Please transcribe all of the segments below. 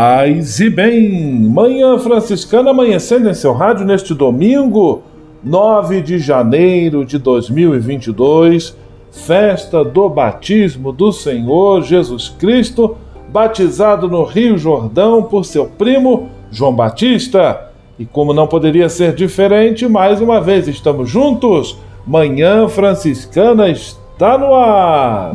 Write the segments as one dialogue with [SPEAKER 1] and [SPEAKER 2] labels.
[SPEAKER 1] Paz e bem! Manhã Franciscana amanhecendo em seu rádio neste domingo, 9 de janeiro de 2022, festa do batismo do Senhor Jesus Cristo, batizado no Rio Jordão por seu primo João Batista. E como não poderia ser diferente, mais uma vez estamos juntos. Manhã Franciscana está no ar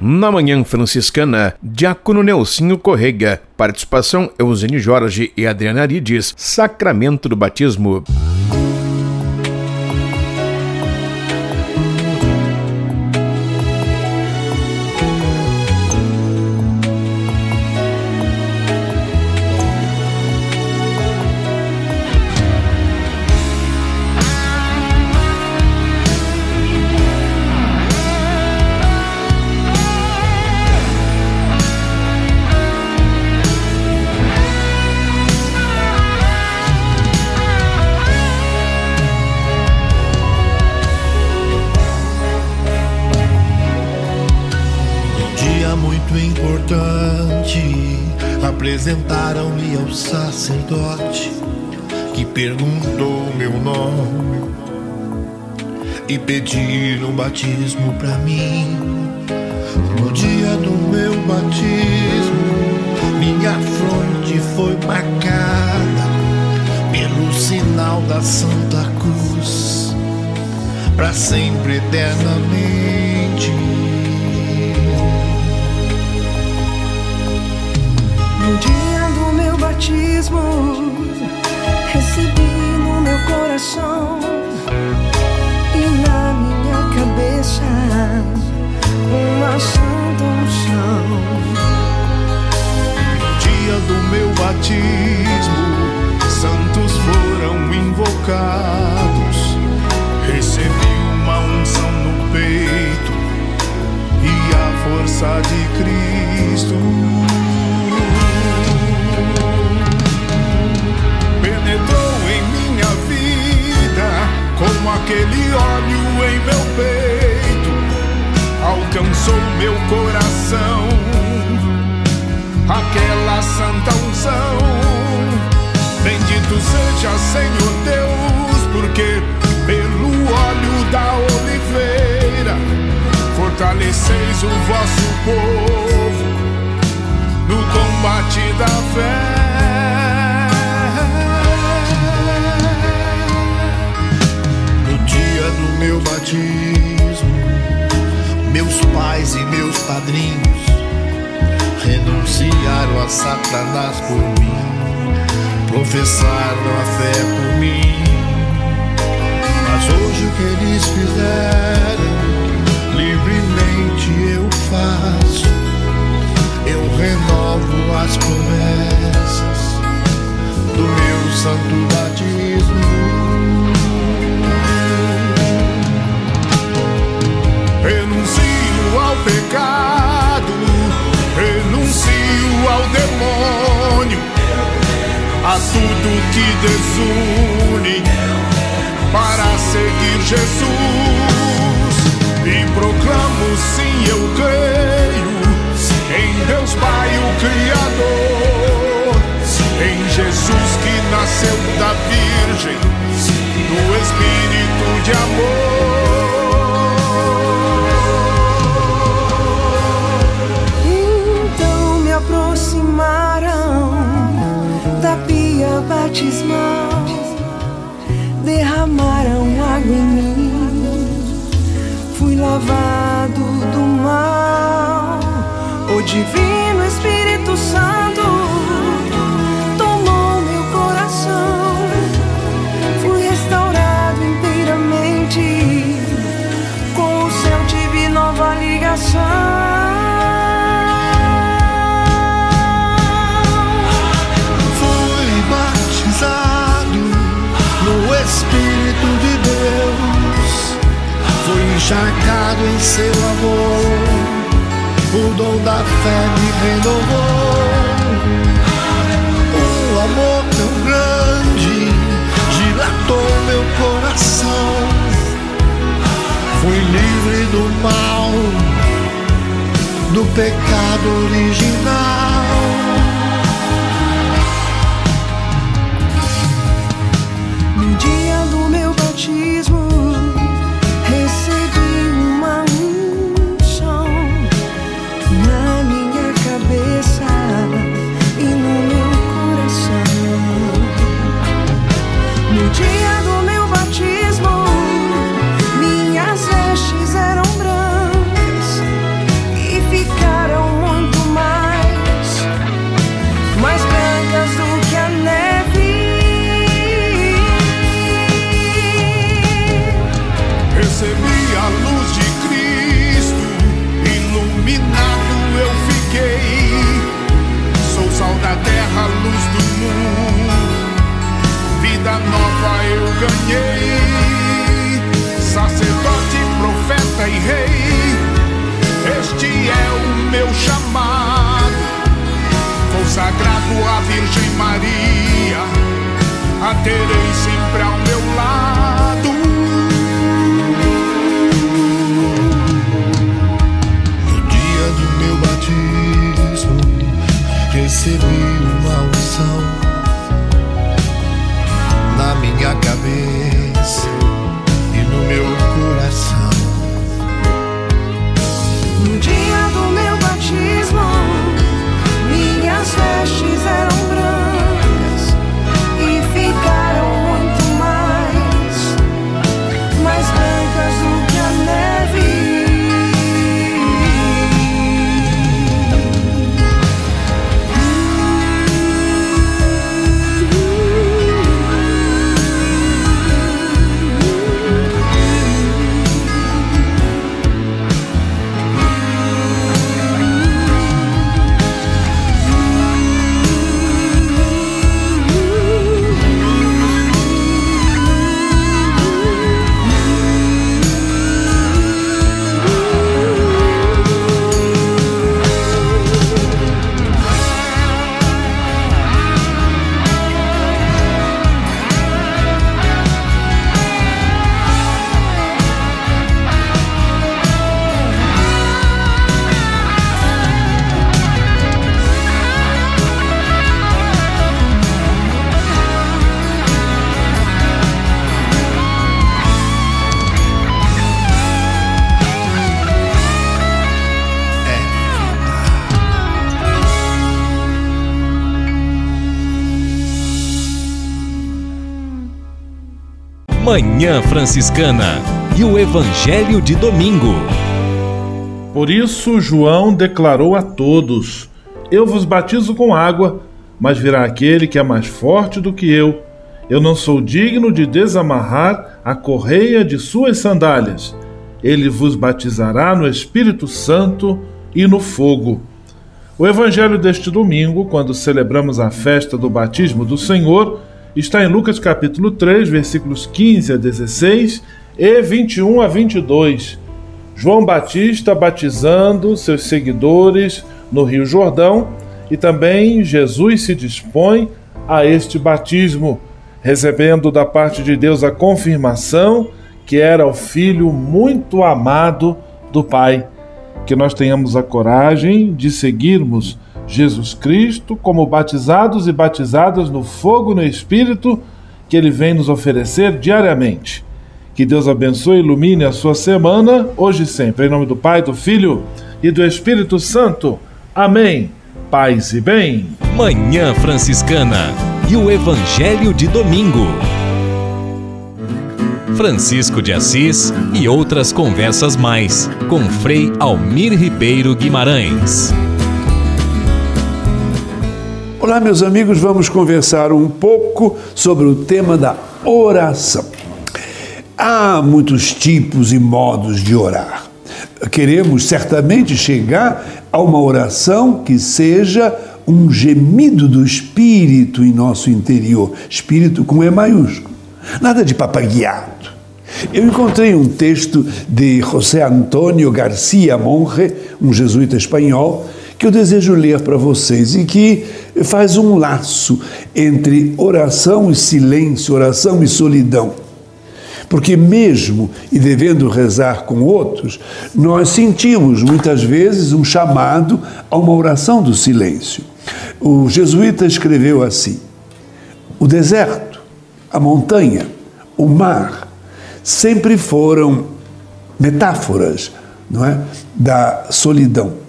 [SPEAKER 2] Na Manhã Franciscana, Diácono Nelsinho Correga. Participação Eugênio Jorge e Adriana Arides. Sacramento do Batismo.
[SPEAKER 3] Apresentaram-me ao sacerdote que perguntou meu nome e pediram batismo para mim. No dia do meu batismo, minha fronte foi marcada pelo sinal da Santa Cruz, para sempre eternamente.
[SPEAKER 4] Batismo, recebi no meu coração e na minha cabeça uma santa unção.
[SPEAKER 3] No dia do meu batismo, santos foram invocados. Recebi uma unção no peito e a força de Cristo. Aquele óleo em meu peito alcançou meu coração, aquela santa unção. Bendito seja Senhor Deus, porque pelo óleo da oliveira fortaleceis o vosso povo no combate da fé. Meu batismo, meus pais e meus padrinhos renunciaram a Satanás por mim, professaram a fé por mim. Mas hoje o que eles fizeram, livremente eu faço. Eu renovo as promessas do meu santo batismo. Renuncio ao pecado, renuncio ao demônio, a tudo que desune para seguir Jesus. E proclamo sim, eu creio em Deus Pai, o Criador, em Jesus que nasceu da Virgem, no Espírito de
[SPEAKER 4] amor. Batismal, derramaram água em mim, fui lavado do mal. O Divino Espírito Santo tomou meu coração. Fui restaurado inteiramente. Com o céu tive nova ligação.
[SPEAKER 3] Encharcado em seu amor o dom da fé me renovou. Um amor tão grande dilatou meu coração. Fui livre do mal, do pecado original.
[SPEAKER 4] No dia do meu batismo,
[SPEAKER 5] Manhã Franciscana e o Evangelho de Domingo.
[SPEAKER 1] Por isso, João declarou a todos: Eu vos batizo com água, mas virá aquele que é mais forte do que eu. Eu não sou digno de desamarrar a correia de suas sandálias. Ele vos batizará no Espírito Santo e no fogo. O evangelho deste domingo, quando celebramos a festa do batismo do Senhor, está em Lucas capítulo 3, versículos 15 a 16 e 21 a 22. João Batista batizando seus seguidores no Rio Jordão e também Jesus se dispõe a este batismo, recebendo da parte de Deus a confirmação que era o filho muito amado do Pai. Que nós tenhamos a coragem de seguirmos Jesus Cristo como batizados e batizadas no fogo no Espírito que Ele vem nos oferecer diariamente. Que Deus abençoe e ilumine a sua semana, hoje e sempre. Em nome do Pai, do Filho e do Espírito Santo. Amém. Paz e bem.
[SPEAKER 5] Manhã Franciscana e o Evangelho de Domingo. Francisco de Assis e outras conversas mais com Frei Almir Ribeiro Guimarães.
[SPEAKER 6] Olá, meus amigos, vamos conversar um pouco sobre o tema da oração. Há muitos tipos e modos de orar. Queremos certamente chegar a uma oração que seja um gemido do espírito em nosso interior, espírito com E maiúsculo. Nada de papagueado. Eu encontrei um texto de José Antônio Garcia Monge, um jesuíta espanhol, que eu desejo ler para vocês e que faz um laço entre oração e silêncio, oração e solidão. Porque, mesmo e devendo rezar com outros, nós sentimos muitas vezes um chamado a uma oração do silêncio. O jesuíta escreveu assim: o deserto, a montanha, o mar, sempre foram metáforas não é, da solidão.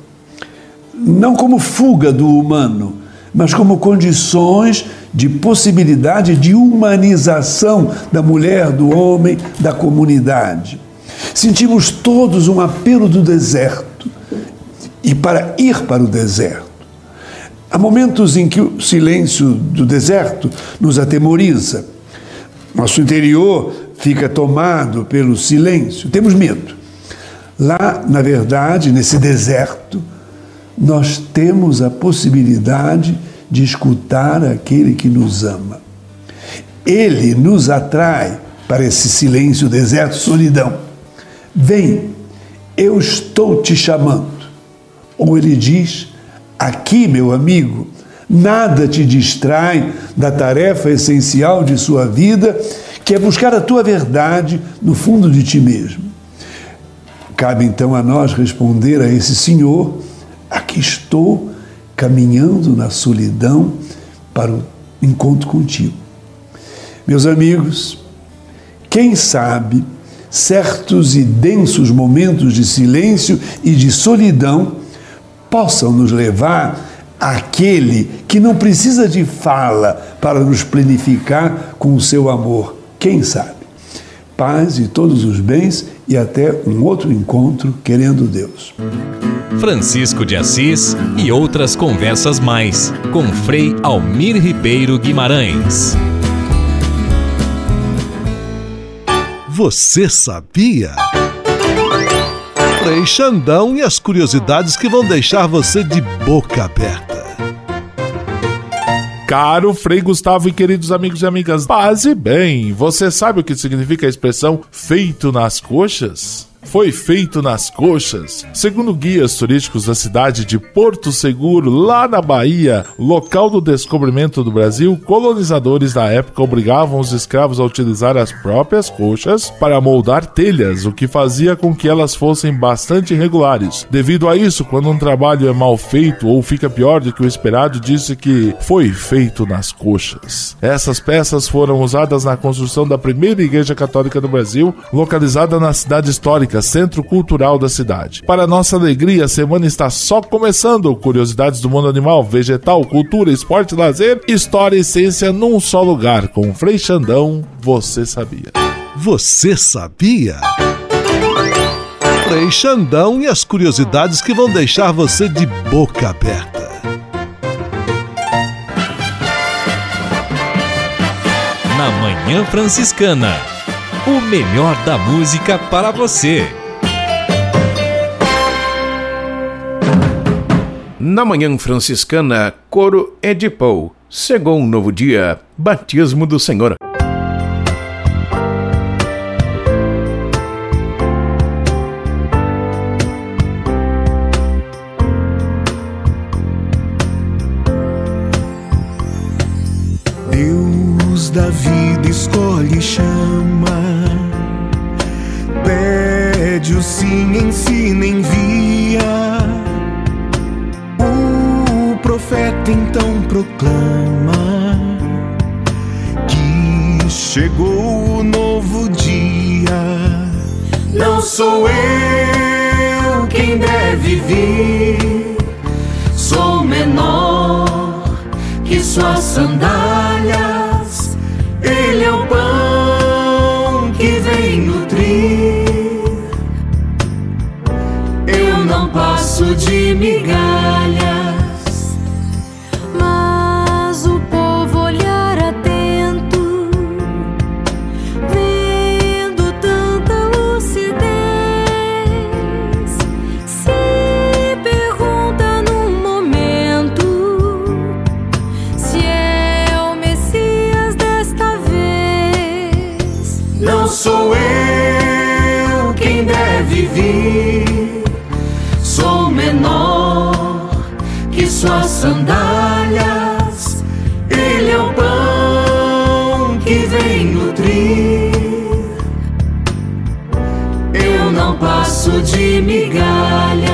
[SPEAKER 6] Não como fuga do humano, mas como condições de possibilidade de humanização da mulher, do homem, da comunidade. Sentimos todos um apelo do deserto e para ir para o deserto. Há momentos em que o silêncio do deserto nos atemoriza. Nosso interior fica tomado pelo silêncio, temos medo. Lá, na verdade, nesse deserto, nós temos a possibilidade de escutar aquele que nos ama. Ele nos atrai para esse silêncio, deserto, solidão. Vem, eu estou te chamando. Ou ele diz: aqui, meu amigo, nada te distrai da tarefa essencial de sua vida, que é buscar a tua verdade no fundo de ti mesmo. Cabe então a nós responder a esse Senhor: aqui estou caminhando na solidão para o encontro contigo. Meus amigos, quem sabe certos e densos momentos de silêncio e de solidão possam nos levar àquele que não precisa de fala para nos planificar com o seu amor. Quem sabe? Paz e todos os bens e até um outro encontro, querendo Deus.
[SPEAKER 5] Francisco de Assis e outras conversas mais com Frei Almir Ribeiro Guimarães.
[SPEAKER 7] Você sabia? Frei Xandão e as curiosidades que vão deixar você de boca aberta.
[SPEAKER 1] Caro Frei Gustavo e queridos amigos e amigas, paz e bem, você sabe o que significa a expressão feito nas coxas? Foi feito nas coxas. Segundo guias turísticos da cidade de Porto Seguro, lá na Bahia, local do descobrimento do Brasil, colonizadores da época obrigavam os escravos a utilizar as próprias coxas para moldar telhas, o que fazia com que elas fossem bastante irregulares. Devido a isso, quando um trabalho é mal feito ou fica pior do que o esperado, disse que foi feito nas coxas. Essas peças foram usadas na construção da primeira igreja católica do Brasil, localizada na cidade histórica Centro cultural da cidade. Para nossa alegria, a semana está só começando. Curiosidades do mundo animal, vegetal, cultura, esporte, lazer, história e ciência num só lugar. Com Frei Xandão, você sabia.
[SPEAKER 7] Você sabia? Frei Xandão e as curiosidades que vão deixar você de boca aberta.
[SPEAKER 5] Na Manhã Franciscana o melhor da música para você.
[SPEAKER 8] Na manhã franciscana, coro é de pau. Chegou um novo dia, batismo do Senhor.
[SPEAKER 9] sandálias, ele é o pão que vem nutrir. Eu não passo de migalha.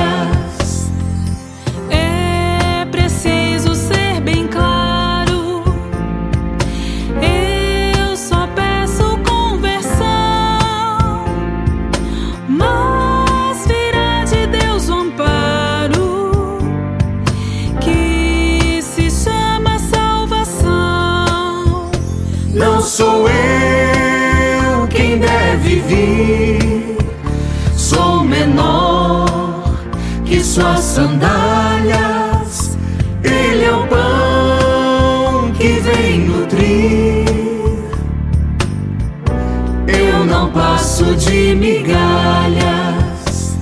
[SPEAKER 9] sandálias. Ele é o pão que vem nutrir. Eu não passo de migalhas,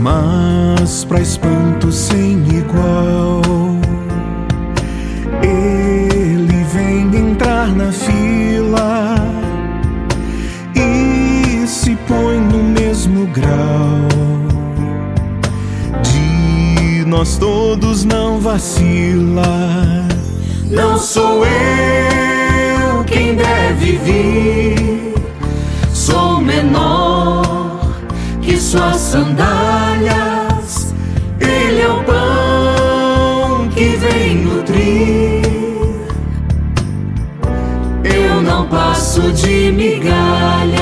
[SPEAKER 10] mas
[SPEAKER 11] para espanto sem igual. Ele vem entrar na fila e se põe no mesmo grau. nós todos não vacila.
[SPEAKER 9] Não sou eu quem deve vir, sou menor que suas sandálias. Ele é o pão que vem nutrir. Eu não passo de migalha.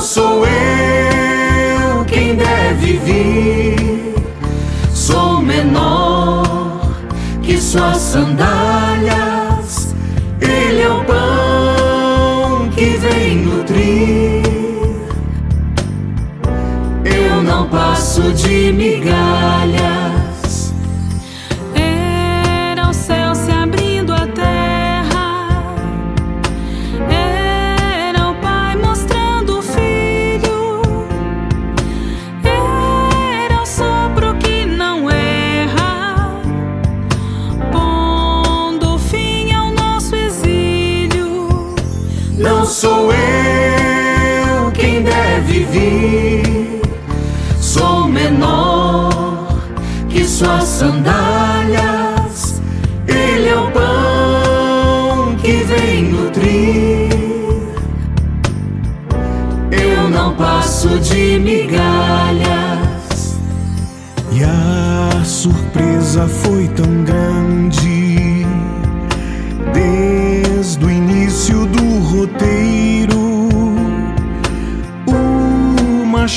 [SPEAKER 9] sou eu quem deve vir. Sou menor que
[SPEAKER 11] sua sandália.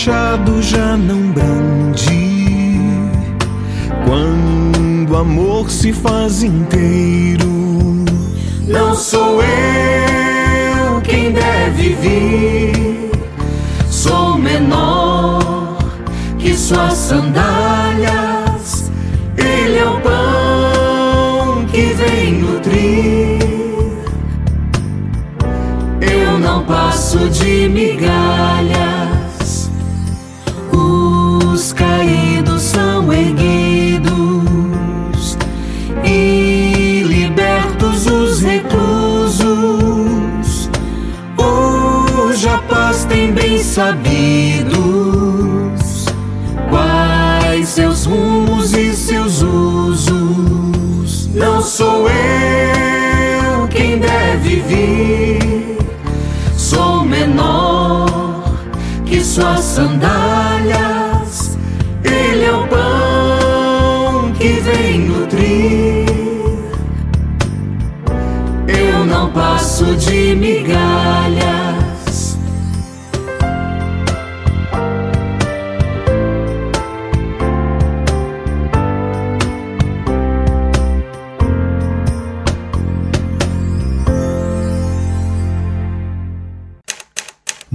[SPEAKER 11] machado já não brande quando o amor se faz inteiro.
[SPEAKER 9] Não sou eu quem deve vir, sou menor que suas sandálias. Ele é o pão que vem nutrir. Eu não passo de migalhas.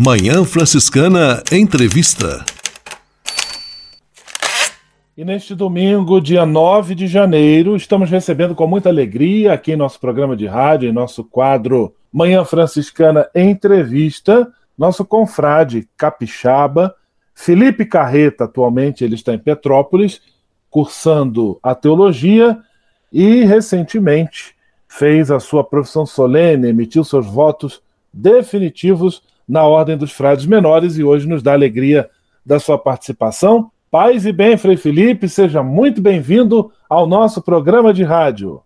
[SPEAKER 7] Manhã Franciscana Entrevista.
[SPEAKER 1] E neste domingo, dia 9 de janeiro, estamos recebendo com muita alegria aqui em nosso programa de rádio, em nosso quadro Manhã Franciscana Entrevista, nosso confrade capixaba, Felipe Carreta, atualmente ele está em Petrópolis, cursando a teologia e recentemente fez a sua profissão solene, emitiu seus votos definitivos na Ordem dos Frades Menores e hoje nos dá alegria da sua participação. Paz e bem, Frei Felipe, seja muito bem-vindo ao nosso programa de rádio.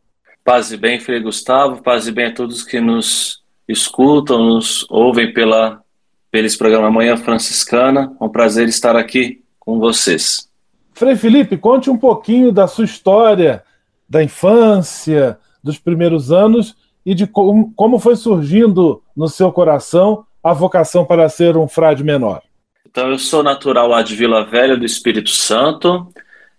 [SPEAKER 12] Paz e bem, Frei Gustavo, paz e bem a todos que nos escutam, nos ouvem pela, pelo programa Manhã Franciscana. É um prazer estar aqui com vocês.
[SPEAKER 1] Frei Felipe, conte um pouquinho da sua história, da infância, dos primeiros anos e de como, como foi surgindo no seu coração a vocação para ser um frade menor.
[SPEAKER 12] Então, eu sou natural lá de Vila Velha do Espírito Santo,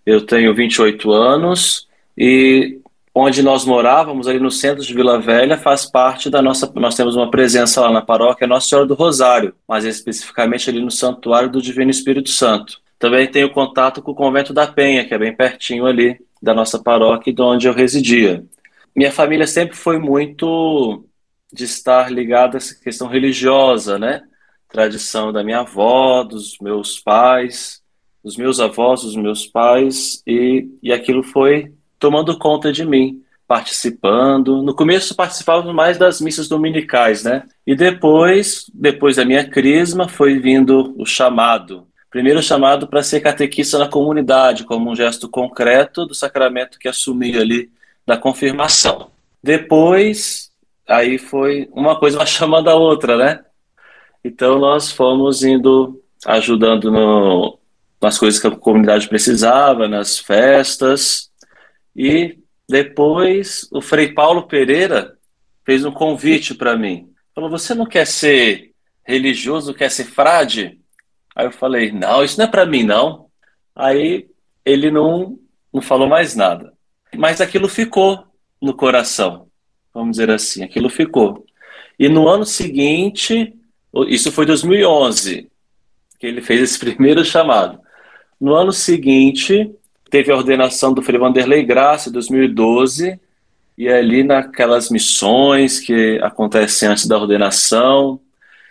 [SPEAKER 12] eu tenho 28 anos e onde nós morávamos, ali no centro de Vila Velha, faz parte da nossa. Nós temos uma presença lá na paróquia Nossa Senhora do Rosário, mas especificamente ali no Santuário do Divino Espírito Santo. Também tenho contato com o Convento da Penha, que é bem pertinho ali da nossa paróquia e de onde eu residia. Minha família sempre foi muito de estar ligada a essa questão religiosa, né? Tradição da minha avó, dos meus pais, dos meus avós, dos meus pais, e, e aquilo foi tomando conta de mim, participando. No começo participava mais das missas dominicais, né? E depois, depois da minha crisma, foi vindo o chamado. Primeiro chamado para ser catequista na comunidade, como um gesto concreto do sacramento que assumi ali da confirmação. Depois, aí foi uma coisa uma chamando a outra, né? Então nós fomos indo ajudando no, nas coisas que a comunidade precisava, nas festas. E depois o Frei Paulo Pereira fez um convite para mim. Falou: Você não quer ser religioso, quer ser frade? Aí eu falei: Não, isso não é para mim, não. Aí ele não, não falou mais nada. Mas aquilo ficou no coração, vamos dizer assim, aquilo ficou. E no ano seguinte, isso foi 2011, que ele fez esse primeiro chamado. No ano seguinte, teve a ordenação do Frei Vanderlei Graça, em 2012, e ali naquelas missões que acontecem antes da ordenação.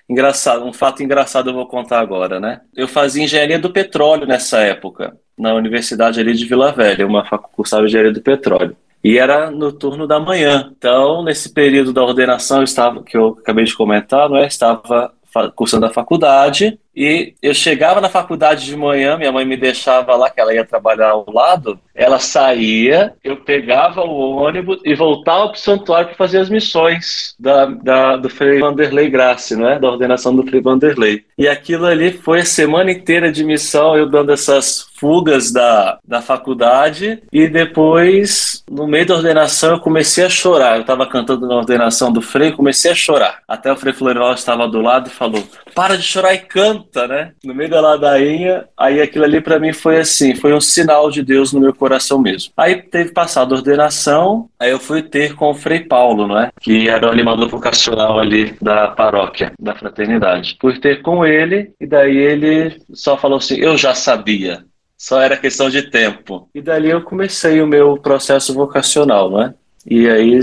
[SPEAKER 12] Engraçado, um fato engraçado eu vou contar agora, né? Eu fazia engenharia do petróleo nessa época, na Universidade ali de Vila Velha, uma faculdade de engenharia do petróleo. E era no turno da manhã. Então, nesse período da ordenação, eu estava, que eu acabei de comentar, não é? Estava cursando a faculdade e eu chegava na faculdade de manhã, minha mãe me deixava lá, que ela ia trabalhar ao lado, ela saía, eu pegava o ônibus e voltava para o santuário para fazer as missões da, da, do Frei Vanderlei Grace, né? da ordenação do Frei Vanderlei. E aquilo ali foi a semana inteira de missão, eu dando essas fugas da, da faculdade e depois, no meio da ordenação, eu comecei a chorar. Eu estava cantando na ordenação do Frei, comecei a chorar. Até o Frei Florival estava do lado e falou: para de chorar e canta, né? No meio da ladainha. Aí aquilo ali para mim foi assim, foi um sinal de Deus no meu coração mesmo. Aí teve passado a ordenação, aí eu fui ter com o Frei Paulo, não é? Que era o animador vocacional ali da paróquia, da fraternidade. Fui ter com ele e daí ele só falou assim: "Eu já sabia". Só era questão de tempo. E dali eu comecei o meu processo vocacional, não é? E aí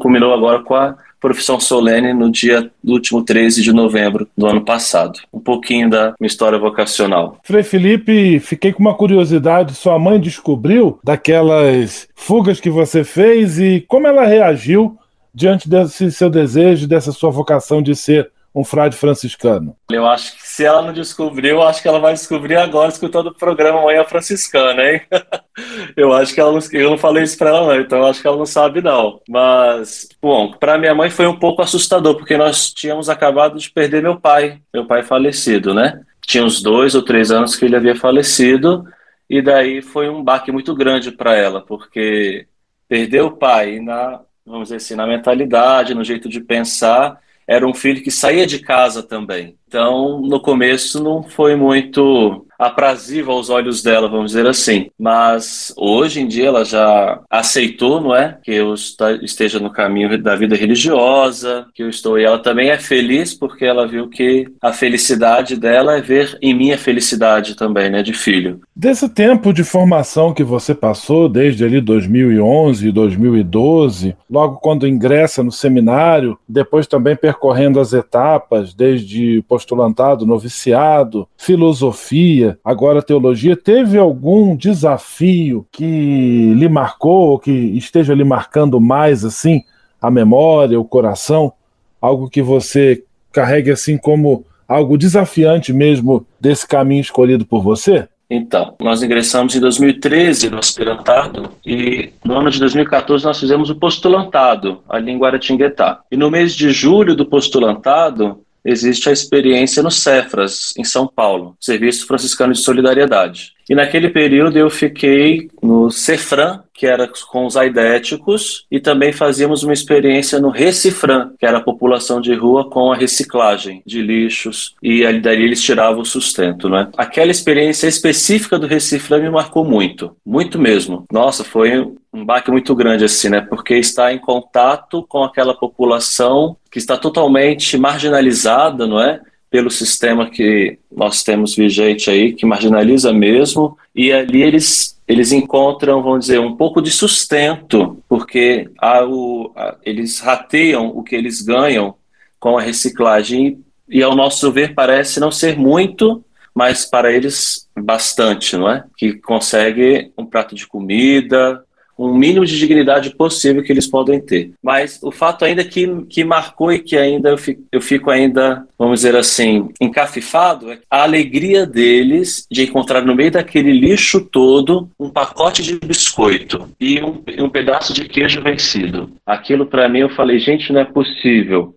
[SPEAKER 12] culminou agora com a profissão solene no dia do último 13 de novembro do ano passado. Um pouquinho da minha história vocacional.
[SPEAKER 1] Frei Felipe, fiquei com uma curiosidade. Sua mãe descobriu daquelas fugas que você fez e como ela reagiu diante desse seu desejo, dessa sua vocação de ser um frade franciscano?
[SPEAKER 12] Eu acho que se ela não descobriu, acho que ela vai descobrir agora escutando o programa Manhã Franciscana, hein? eu acho que ela não, eu não falei isso para ela não, então acho que ela não sabe não. Mas, bom, para minha mãe foi um pouco assustador, porque nós tínhamos acabado de perder meu pai, meu pai falecido, né? Tinha uns dois ou três anos que ele havia falecido, e daí foi um baque muito grande para ela, porque perder o pai na, vamos dizer assim, na mentalidade, no jeito de pensar, era um filho que saía de casa também. Então, no começo não foi muito aprazível aos olhos dela, vamos dizer assim. Mas hoje em dia ela já aceitou, não é? Que eu esteja no caminho da vida religiosa, que eu estou. E ela também é feliz porque ela viu que a felicidade dela é ver em mim a felicidade também, né? De filho.
[SPEAKER 1] Desse tempo de formação que você passou, desde ali 2011 e 2012, logo quando ingressa no seminário, depois também percorrendo as etapas, desde postulantado, noviciado, filosofia, agora teologia, teve algum desafio que lhe marcou, ou que esteja lhe marcando mais assim a memória, o coração? Algo que você carregue assim como algo desafiante mesmo desse caminho escolhido por você?
[SPEAKER 12] Então, nós ingressamos em 2013 no aspirantado e no ano de 2014 nós fizemos o postulantado ali em Guaratinguetá. E no mês de julho do postulantado, existe a experiência no Cefras, em São Paulo, Serviço Franciscano de Solidariedade. E naquele período eu fiquei no Cefran, que era com os aidéticos, e também fazíamos uma experiência no Recifran, que era a população de rua com a reciclagem de lixos, e ali dali eles tiravam o sustento, né? Aquela experiência específica do Recifran me marcou muito, muito mesmo. Nossa, foi um baque muito grande assim, né? Porque está em contato com aquela população que está totalmente marginalizada, não é? Pelo sistema que nós temos vigente aí, que marginaliza mesmo, e ali eles eles encontram, vamos dizer, um pouco de sustento, porque o, a, eles rateiam o que eles ganham com a reciclagem, e ao nosso ver parece não ser muito, mas para eles bastante, não é? Que consegue um prato de comida, um mínimo de dignidade possível que eles podem ter. Mas o fato ainda que, que marcou e que ainda eu fico, eu fico ainda, vamos dizer assim, encafifado, é a alegria deles de encontrar no meio daquele lixo todo um pacote de biscoito e um, um pedaço de queijo vencido. Aquilo para mim eu falei, gente, não é possível.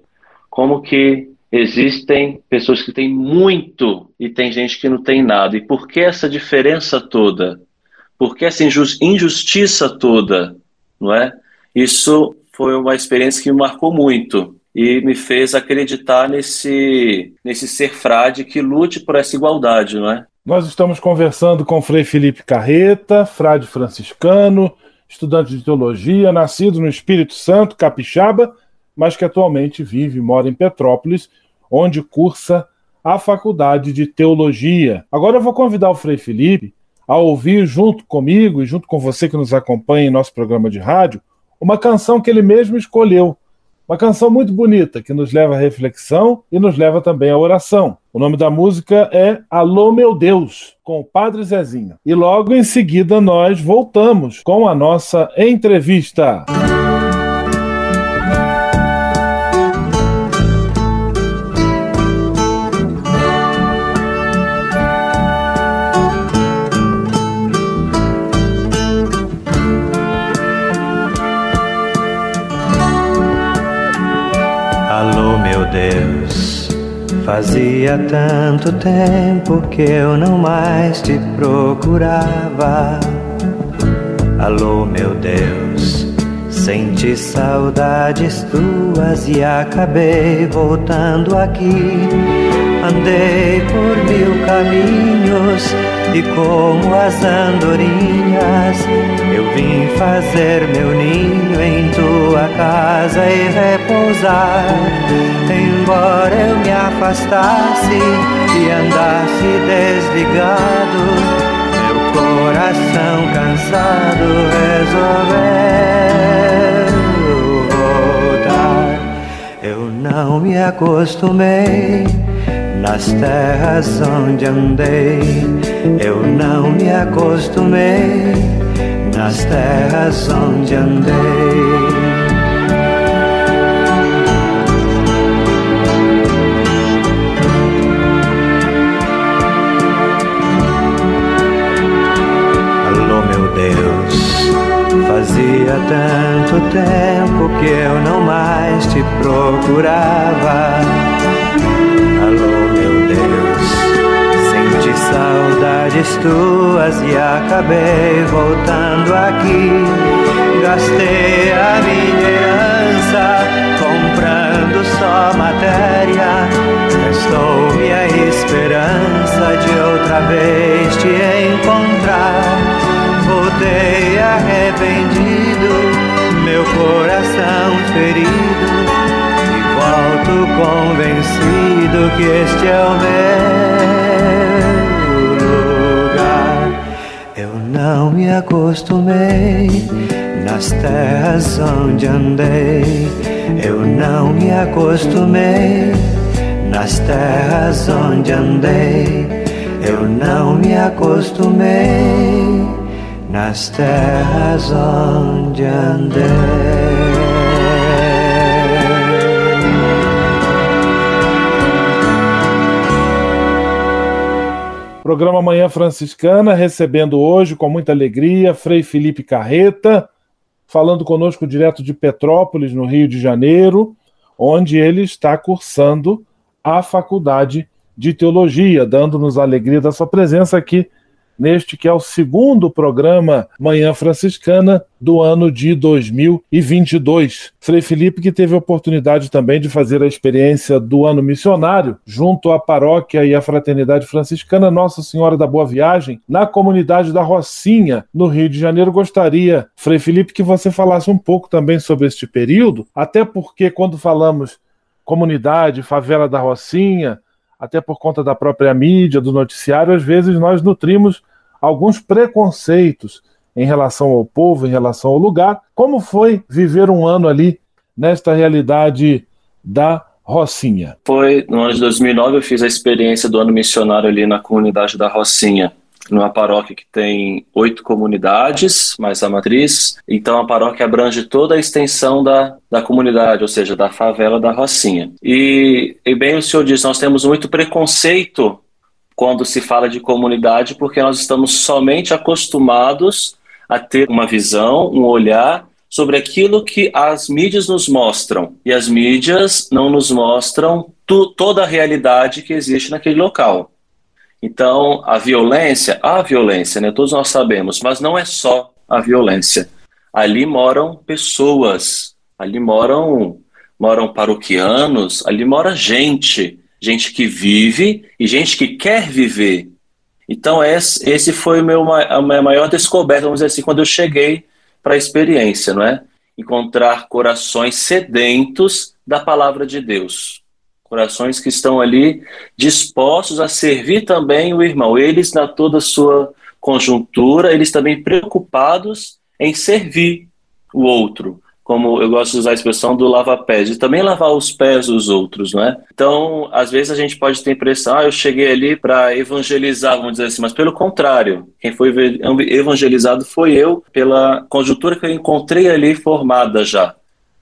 [SPEAKER 12] Como que existem pessoas que têm muito e tem gente que não tem nada. E por que essa diferença toda? Porque essa injustiça toda, não é? Isso foi uma experiência que me marcou muito e me fez acreditar nesse, nesse ser frade que lute por essa igualdade, não é?
[SPEAKER 1] Nós estamos conversando com Frei Felipe Carreta, frade franciscano, estudante de teologia, nascido no Espírito Santo, capixaba, mas que atualmente vive e mora em Petrópolis, onde cursa a faculdade de teologia. Agora eu vou convidar o Frei Felipe a ouvir junto comigo e junto com você que nos acompanha em nosso programa de rádio, uma canção que ele mesmo escolheu. Uma canção muito bonita que nos leva à reflexão e nos leva também à oração. O nome da música é Alô Meu Deus, com o Padre Zezinho. E logo em seguida nós voltamos com a nossa entrevista.
[SPEAKER 13] Fazia tanto tempo que eu não mais te procurava. Alô, meu Deus, senti saudades tuas e acabei voltando aqui Andei por mil caminhos e como as andorinhas eu vim fazer meu ninho em tua casa e repousar. Embora eu me afastasse e andasse desligado, meu coração cansado resolveu voltar. Eu não me acostumei nas terras onde andei, eu não me acostumei. Nas terras onde andei. Fazia tanto tempo que eu não mais te procurava. Saudades tuas e acabei voltando aqui. Gastei a minha herança comprando só matéria. Restou-me a esperança de outra vez te encontrar. Voltei arrependido, meu coração ferido e volto convencido que este é o meu não me acostumei nas terras onde andei. Eu não me acostumei nas terras onde andei. Eu não me acostumei nas terras onde andei.
[SPEAKER 1] Programa Manhã Franciscana, recebendo hoje com muita alegria Frei Felipe Carreta, falando conosco direto de Petrópolis, no Rio de Janeiro, onde ele está cursando a Faculdade de Teologia, dando-nos a alegria da sua presença aqui neste que é o segundo programa Manhã Franciscana do ano de 2022. Frei Felipe que teve a oportunidade também de fazer a experiência do ano missionário junto à paróquia e à fraternidade franciscana Nossa Senhora da Boa Viagem na comunidade da Rocinha, no Rio de Janeiro. Gostaria, Frei Felipe, que você falasse um pouco também sobre este período, até porque quando falamos comunidade, favela da Rocinha, até por conta da própria mídia, do noticiário, às vezes nós nutrimos alguns preconceitos em relação ao povo, em relação ao lugar. Como foi viver um ano ali nesta realidade da Rocinha?
[SPEAKER 12] Foi no ano de 2009 eu fiz a experiência do ano missionário ali na comunidade da Rocinha, numa paróquia que tem oito comunidades, mais a matriz. Então a paróquia abrange toda a extensão da, da comunidade, ou seja, da favela da Rocinha. E, e bem o senhor disse, nós temos muito preconceito quando se fala de comunidade, porque nós estamos somente acostumados a ter uma visão, um olhar sobre aquilo que as mídias nos mostram. E as mídias não nos mostram toda a realidade que existe naquele local. Então, a violência, a violência, né, todos nós sabemos, mas não é só a violência. Ali moram pessoas, ali moram moram paroquianos, ali mora gente gente que vive e gente que quer viver. Então, esse, foi meu, a minha maior descoberta, vamos dizer assim, quando eu cheguei para a experiência, não é? Encontrar corações sedentos da palavra de Deus. Corações que estão ali dispostos a servir também o irmão. Eles, na toda sua conjuntura, eles também preocupados em servir o outro, como eu gosto de usar a expressão do lava-pés, e também lavar os pés dos outros, não é? Então, às vezes a gente pode ter a impressão, ah, eu cheguei ali para evangelizar, vamos dizer assim, mas pelo contrário, quem foi evangelizado foi eu, pela conjuntura que eu encontrei ali formada já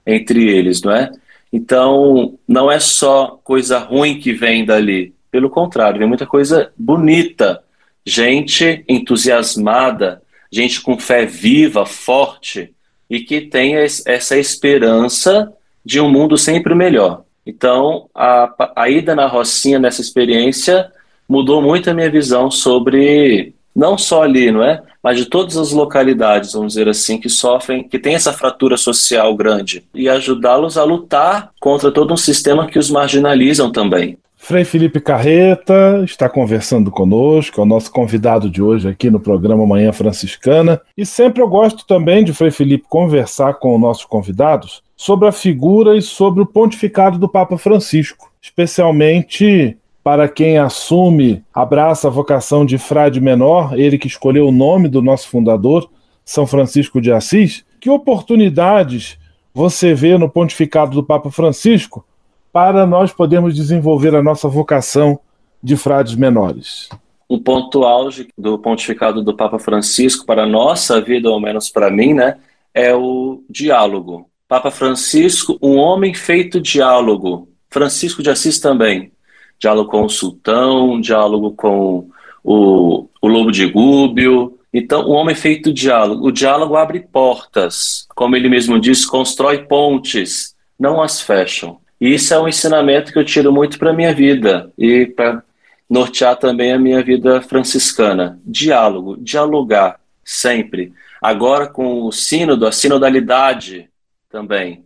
[SPEAKER 12] entre eles, não é? Então, não é só coisa ruim que vem dali, pelo contrário, vem muita coisa bonita, gente entusiasmada, gente com fé viva, forte, e que tenha essa esperança de um mundo sempre melhor. Então, a, a ida na Rocinha nessa experiência mudou muito a minha visão sobre não só ali, não é? Mas de todas as localidades, vamos dizer assim, que sofrem, que tem essa fratura social grande e ajudá-los a lutar contra todo um sistema que os marginalizam também.
[SPEAKER 1] Frei Felipe Carreta está conversando conosco, é o nosso convidado de hoje aqui no programa Manhã Franciscana. E sempre eu gosto também de Frei Felipe conversar com os nossos convidados sobre a figura e sobre o pontificado do Papa Francisco, especialmente para quem assume, abraça a vocação de frade menor, ele que escolheu o nome do nosso fundador, São Francisco de Assis. Que oportunidades você vê no pontificado do Papa Francisco para nós podermos desenvolver a nossa vocação de frades menores?
[SPEAKER 12] Um ponto auge do pontificado do Papa Francisco para a nossa vida, ou menos para mim, né, é o diálogo. Papa Francisco, um homem feito diálogo. Francisco de Assis também. Diálogo com o sultão, diálogo com o, o lobo de Gúbio. Então, um homem feito diálogo. O diálogo abre portas. Como ele mesmo diz, constrói pontes, não as fecham. E isso é um ensinamento que eu tiro muito para a minha vida e para nortear também a minha vida franciscana. Diálogo, dialogar, sempre. Agora com o sínodo, a sinodalidade também.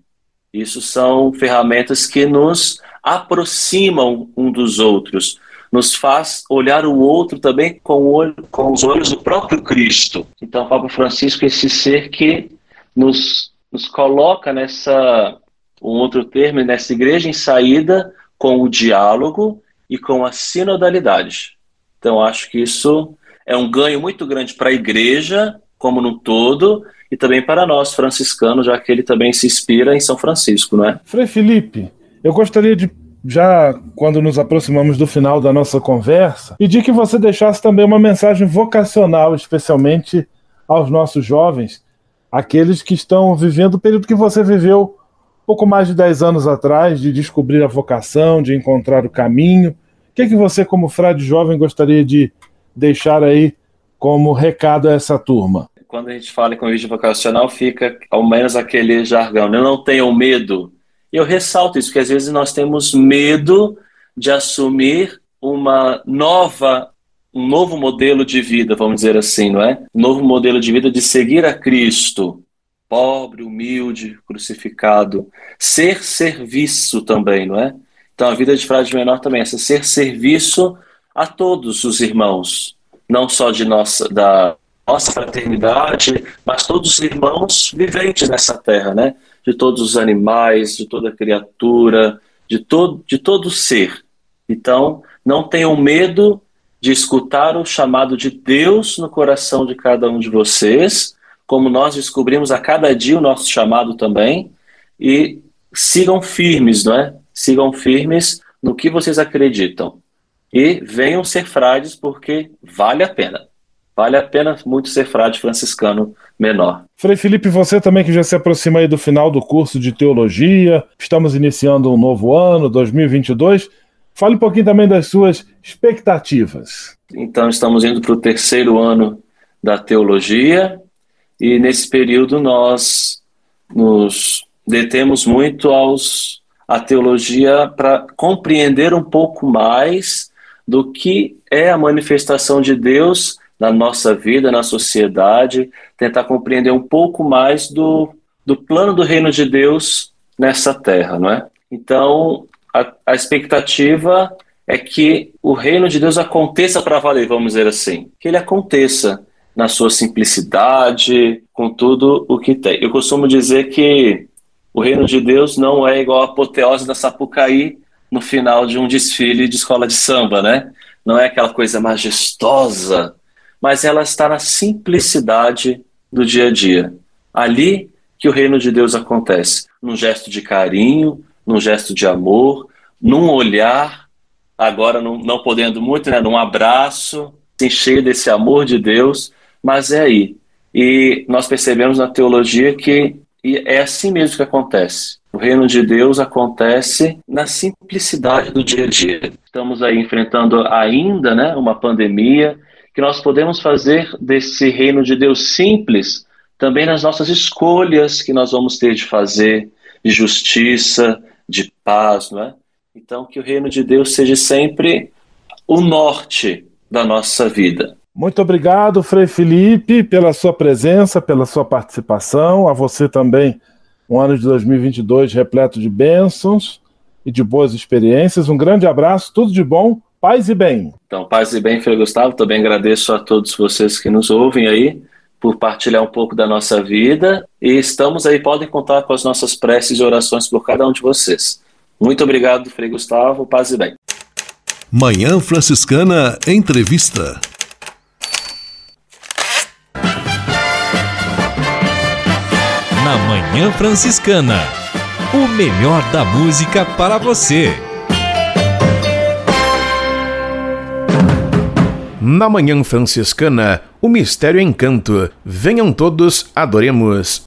[SPEAKER 12] Isso são ferramentas que nos aproximam um dos outros, nos faz olhar o outro também com, olho, com os olhos do próprio Cristo. Então, Papa Francisco esse ser que nos, nos coloca nessa um outro termo nessa igreja em saída com o diálogo e com a sinodalidade. Então, acho que isso é um ganho muito grande para a igreja como no todo e também para nós franciscanos, já que ele também se inspira em São Francisco, não é?
[SPEAKER 1] Frei Felipe, eu gostaria de já quando nos aproximamos do final da nossa conversa, pedir que você deixasse também uma mensagem vocacional, especialmente aos nossos jovens, aqueles que estão vivendo o período que você viveu pouco mais de 10 anos atrás, de descobrir a vocação, de encontrar o caminho. O que, é que você, como frade jovem, gostaria de deixar aí como recado a essa turma?
[SPEAKER 12] Quando a gente fala em convite vocacional, fica ao menos aquele jargão, né? não tenham medo. Eu ressalto isso, porque às vezes nós temos medo de assumir uma nova um novo modelo de vida, vamos dizer assim, não é? Um novo modelo de vida de seguir a Cristo, pobre, humilde, crucificado. Ser serviço também, não é? Então a vida de frade menor também é ser serviço a todos os irmãos, não só de nossa da nossa fraternidade, mas todos os irmãos viventes nessa terra, né? De todos os animais, de toda criatura, de todo de todo ser. Então, não tenham medo de escutar o chamado de Deus no coração de cada um de vocês como nós descobrimos a cada dia o nosso chamado também, e sigam firmes, não é? Sigam firmes no que vocês acreditam. E venham ser frades, porque vale a pena. Vale a pena muito ser frade franciscano menor.
[SPEAKER 1] Frei Felipe, você também que já se aproxima aí do final do curso de teologia, estamos iniciando um novo ano, 2022. Fale um pouquinho também das suas expectativas.
[SPEAKER 12] Então, estamos indo para o terceiro ano da teologia e nesse período nós nos detemos muito aos a teologia para compreender um pouco mais do que é a manifestação de Deus na nossa vida, na sociedade, tentar compreender um pouco mais do, do plano do reino de Deus nessa terra, não é? Então, a, a expectativa é que o reino de Deus aconteça para valer, vamos dizer assim, que ele aconteça na sua simplicidade, com tudo o que tem. Eu costumo dizer que o reino de Deus não é igual a apoteose da Sapucaí no final de um desfile de escola de samba, né? Não é aquela coisa majestosa, mas ela está na simplicidade do dia a dia. Ali que o reino de Deus acontece, num gesto de carinho, num gesto de amor, num olhar, agora não, não podendo muito, né, num abraço, se encher desse amor de Deus mas é aí. E nós percebemos na teologia que é assim mesmo que acontece. O reino de Deus acontece na simplicidade do dia a dia. Estamos aí enfrentando ainda né, uma pandemia, que nós podemos fazer desse reino de Deus simples também nas nossas escolhas que nós vamos ter de fazer, de justiça, de paz, não é? Então, que o reino de Deus seja sempre o norte da nossa vida.
[SPEAKER 1] Muito obrigado, Frei Felipe, pela sua presença, pela sua participação. A você também, um ano de 2022 repleto de bênçãos e de boas experiências. Um grande abraço, tudo de bom Paz e bem.
[SPEAKER 12] Então, paz e bem, Frei Gustavo. Também agradeço a todos vocês que nos ouvem aí por partilhar um pouco da nossa vida e estamos aí, podem contar com as nossas preces e orações por cada um de vocês. Muito obrigado, Frei Gustavo. Paz e bem.
[SPEAKER 7] Manhã Franciscana Entrevista.
[SPEAKER 5] Na Manhã Franciscana, o melhor da música para você.
[SPEAKER 8] Na Manhã Franciscana, o Mistério Encanto. Venham todos, adoremos.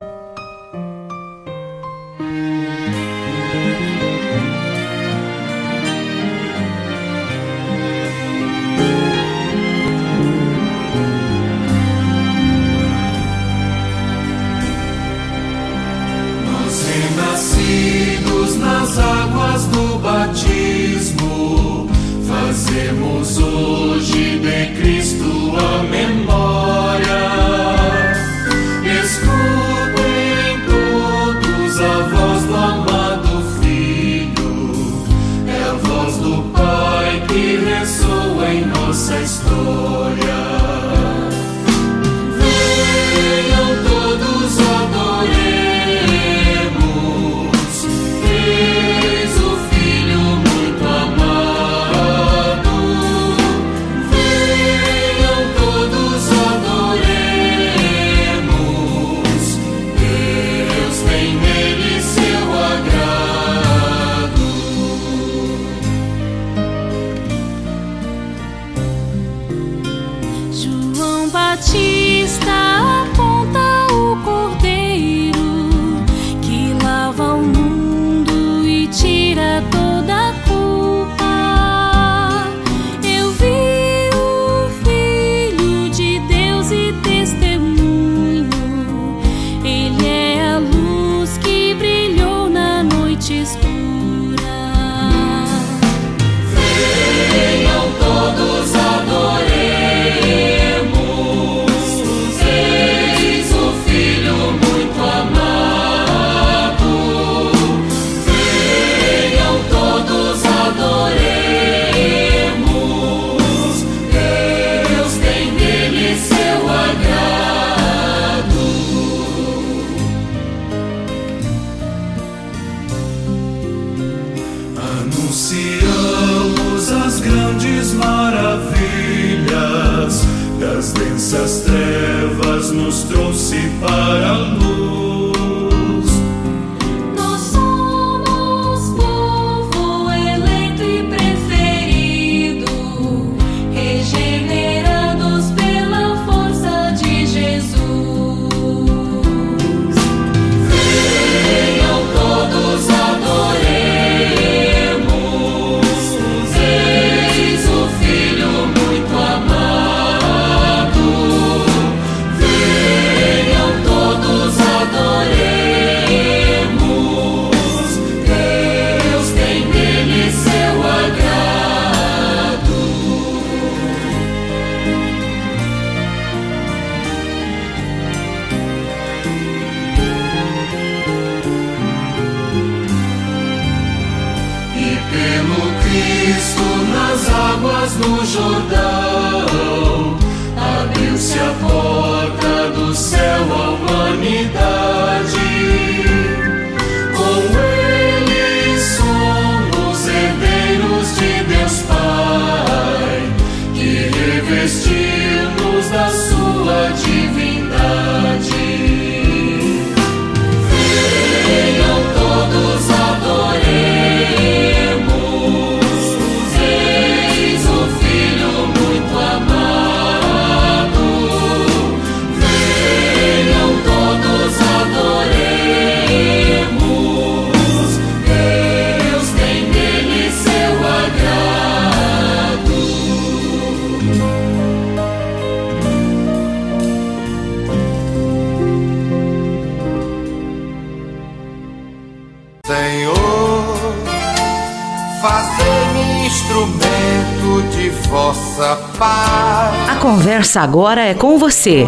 [SPEAKER 14] Agora é com você,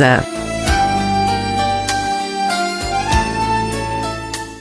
[SPEAKER 15] за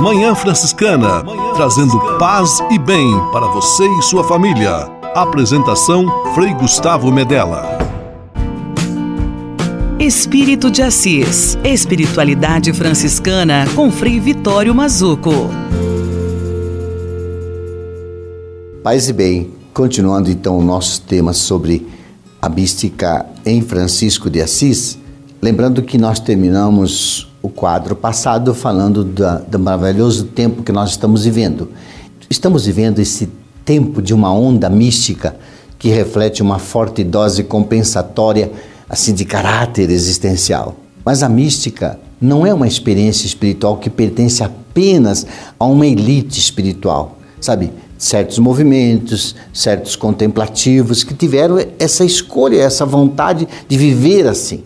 [SPEAKER 7] Manhã Franciscana, trazendo paz e bem para você e sua família. Apresentação Frei Gustavo Medella.
[SPEAKER 14] Espírito de Assis. Espiritualidade franciscana com Frei Vitório Mazuco.
[SPEAKER 16] Paz e bem, continuando então o nosso tema sobre a mística em Francisco de Assis, lembrando que nós terminamos o quadro passado falando da, do maravilhoso tempo que nós estamos vivendo. Estamos vivendo esse tempo de uma onda mística que reflete uma forte dose compensatória assim de caráter existencial. Mas a mística não é uma experiência espiritual que pertence apenas a uma elite espiritual, sabe? Certos movimentos, certos contemplativos que tiveram essa escolha, essa vontade de viver assim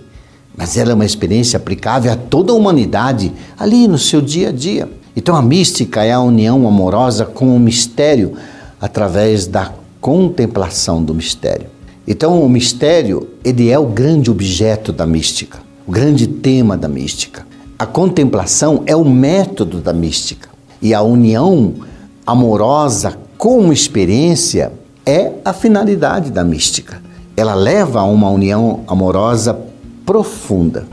[SPEAKER 16] mas ela é uma experiência aplicável a toda a humanidade ali no seu dia a dia. Então a mística é a união amorosa com o mistério através da contemplação do mistério. Então o mistério, ele é o grande objeto da mística, o grande tema da mística. A contemplação é o método da mística e a união amorosa com experiência é a finalidade da mística. Ela leva a uma união amorosa profunda.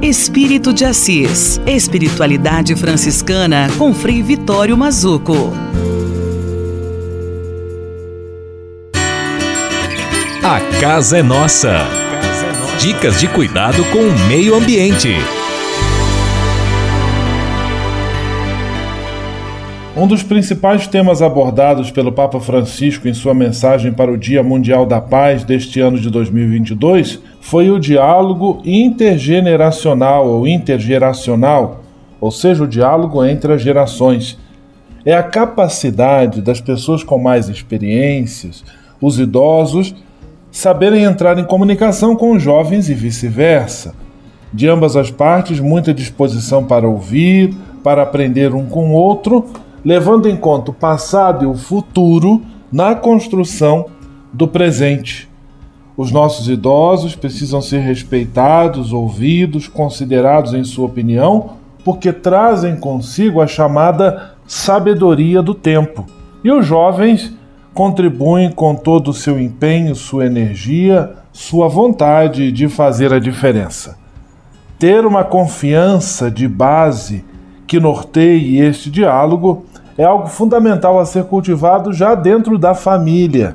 [SPEAKER 14] Espírito de Assis. Espiritualidade franciscana com Frei Vitório Mazuco.
[SPEAKER 5] A casa é nossa. Dicas de cuidado com o meio ambiente.
[SPEAKER 1] Um dos principais temas abordados pelo Papa Francisco em sua mensagem para o Dia Mundial da Paz deste ano de 2022 foi o diálogo intergeneracional ou intergeracional, ou seja, o diálogo entre as gerações. É a capacidade das pessoas com mais experiências, os idosos, saberem entrar em comunicação com os jovens e vice-versa. De ambas as partes, muita disposição para ouvir, para aprender um com o outro levando em conta o passado e o futuro na construção do presente. Os nossos idosos precisam ser respeitados, ouvidos, considerados em sua opinião, porque trazem consigo a chamada sabedoria do tempo. E os jovens contribuem com todo o seu empenho, sua energia, sua vontade de fazer a diferença. Ter uma confiança de base que norteie este diálogo é algo fundamental a ser cultivado já dentro da família.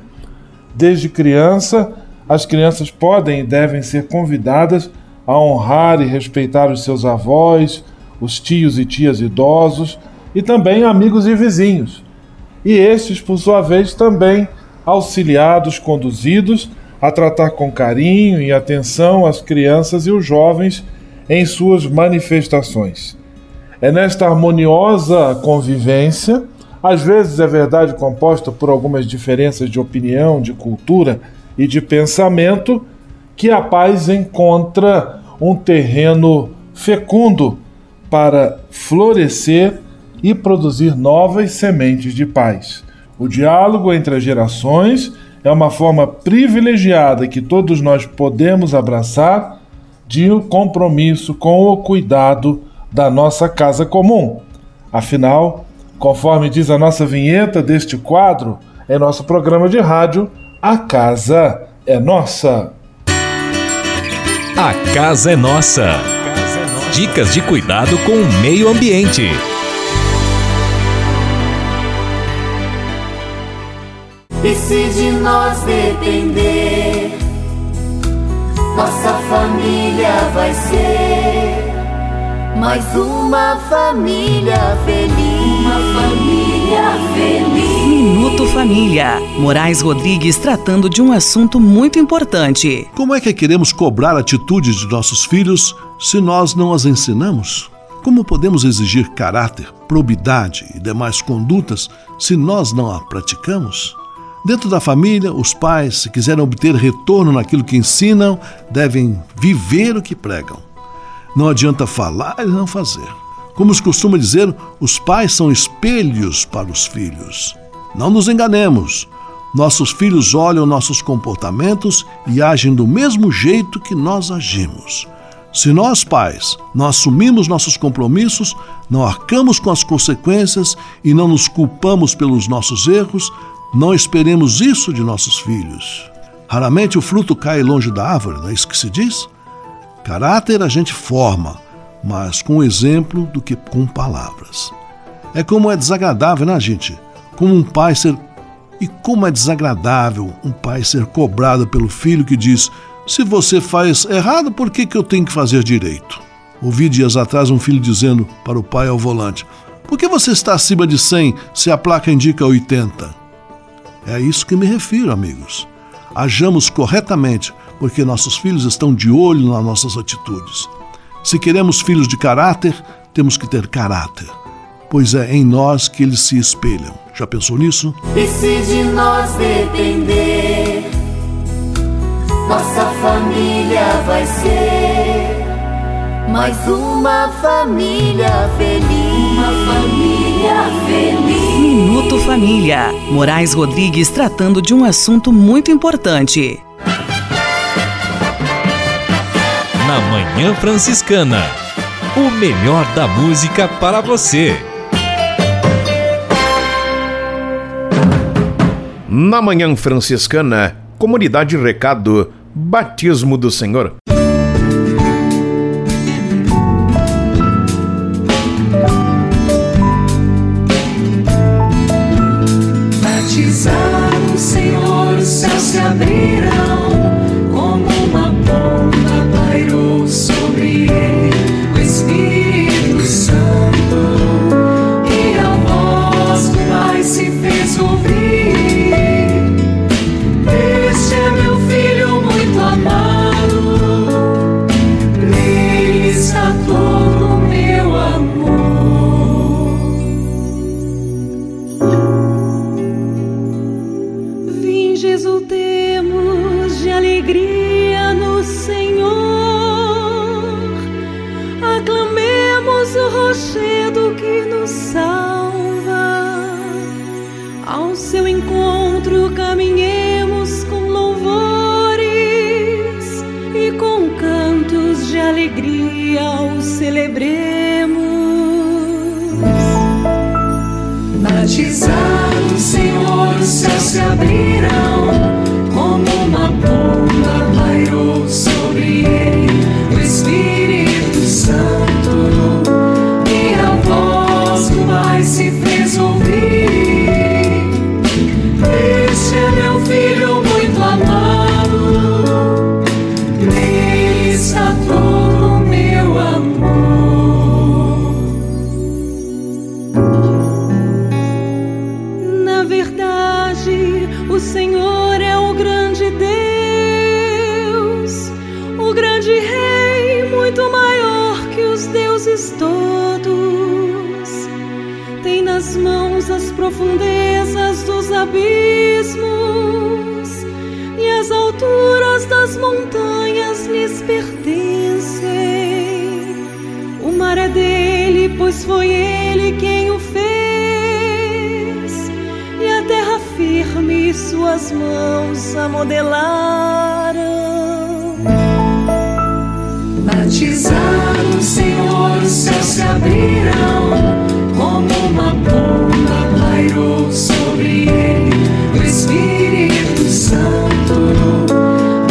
[SPEAKER 1] Desde criança, as crianças podem e devem ser convidadas a honrar e respeitar os seus avós, os tios e tias idosos e também amigos e vizinhos. E estes, por sua vez, também auxiliados, conduzidos a tratar com carinho e atenção as crianças e os jovens em suas manifestações. É nesta harmoniosa convivência, às vezes é verdade composta por algumas diferenças de opinião, de cultura e de pensamento, que a paz encontra um terreno fecundo para florescer e produzir novas sementes de paz. O diálogo entre as gerações é uma forma privilegiada que todos nós podemos abraçar de um compromisso com o cuidado da nossa casa comum. Afinal, conforme diz a nossa vinheta deste quadro, em nosso programa de rádio, a casa é nossa.
[SPEAKER 5] A casa é nossa. Dicas de cuidado com o meio ambiente.
[SPEAKER 9] E se de nós depender, nossa família vai ser mais uma família feliz. Uma família feliz.
[SPEAKER 14] Minuto Família. Moraes Rodrigues tratando de um assunto muito importante.
[SPEAKER 7] Como é que queremos cobrar atitudes de nossos filhos se nós não as ensinamos? Como podemos exigir caráter, probidade e demais condutas se nós não a praticamos? Dentro da família, os pais, se quiserem obter retorno naquilo que ensinam, devem viver o que pregam. Não adianta falar e não fazer. Como se costuma dizer, os pais são espelhos para os filhos. Não nos enganemos. Nossos filhos olham nossos comportamentos e agem do mesmo jeito que nós agimos. Se nós, pais, não assumimos nossos compromissos, não arcamos com as consequências e não nos culpamos pelos nossos erros, não esperemos isso de nossos filhos. Raramente o fruto cai longe da árvore, não é isso que se diz? Caráter a gente forma, mas com exemplo do que com palavras. É como é desagradável, né, gente? Como um pai ser. E como é desagradável um pai ser cobrado pelo filho que diz: se você faz errado, por que, que eu tenho que fazer direito? Ouvi dias atrás um filho dizendo para o pai ao volante: por que você está acima de 100 se a placa indica 80? É a isso que me refiro, amigos. Ajamos corretamente, porque nossos filhos estão de olho nas nossas atitudes. Se queremos filhos de caráter, temos que ter caráter, pois é em nós que eles se espelham. Já pensou nisso?
[SPEAKER 9] E se de nós depender, nossa família vai ser mais uma família feliz. Uma família feliz.
[SPEAKER 14] Minuto Família. Moraes Rodrigues tratando de um assunto muito importante.
[SPEAKER 5] Na Manhã Franciscana. O melhor da música para você.
[SPEAKER 8] Na Manhã Franciscana, Comunidade Recado, Batismo do Senhor.
[SPEAKER 10] pois foi Ele quem o fez, e a terra firme suas mãos a modelaram.
[SPEAKER 9] Batizado, Senhor, os céus se abriram, como uma pomba pairou sobre ele, o Espírito Santo,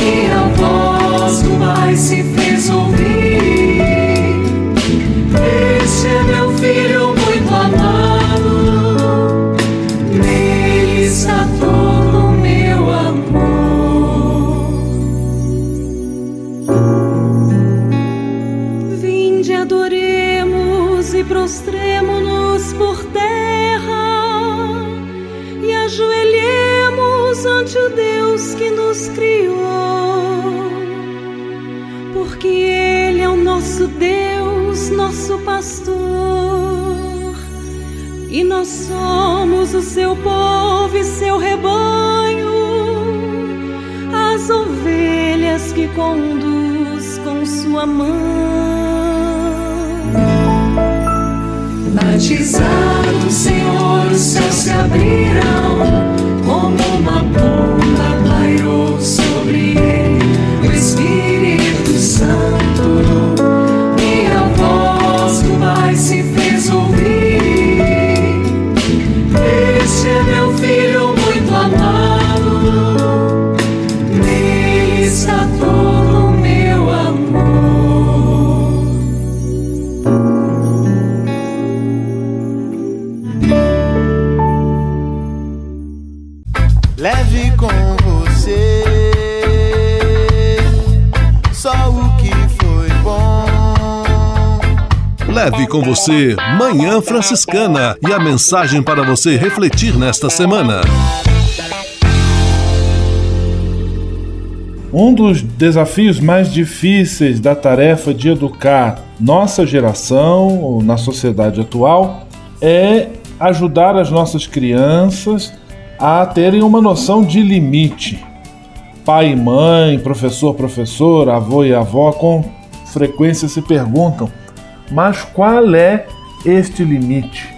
[SPEAKER 17] minha voz do mais se fez. Sua mão.
[SPEAKER 9] Batizado, Senhor, os céus se abriram,
[SPEAKER 18] Leve com você só o que foi bom.
[SPEAKER 7] Leve com você Manhã Franciscana e a mensagem para você refletir nesta semana.
[SPEAKER 1] Um dos desafios mais difíceis da tarefa de educar nossa geração na sociedade atual é ajudar as nossas crianças a terem uma noção de limite. Pai e mãe, professor, professora, avô e avó com frequência se perguntam: mas qual é este limite?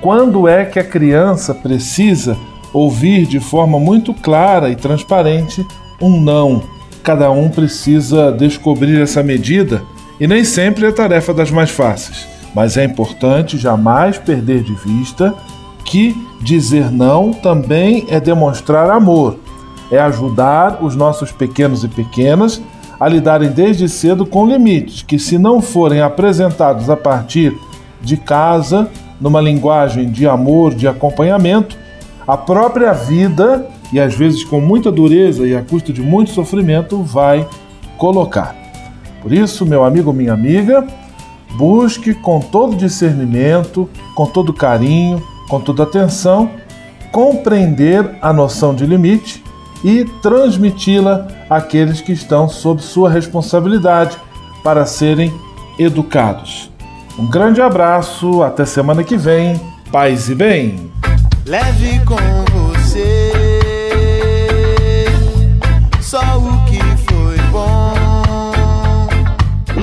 [SPEAKER 1] Quando é que a criança precisa ouvir de forma muito clara e transparente um não? Cada um precisa descobrir essa medida e nem sempre é tarefa das mais fáceis, mas é importante jamais perder de vista que dizer não também é demonstrar amor, é ajudar os nossos pequenos e pequenas a lidarem desde cedo com limites que, se não forem apresentados a partir de casa, numa linguagem de amor, de acompanhamento, a própria vida, e às vezes com muita dureza e a custo de muito sofrimento, vai colocar. Por isso, meu amigo, minha amiga, busque com todo discernimento, com todo carinho, com toda atenção, compreender a noção de limite e transmiti-la àqueles que estão sob sua responsabilidade para serem educados. Um grande abraço, até semana que vem. Paz e bem.
[SPEAKER 18] Leve com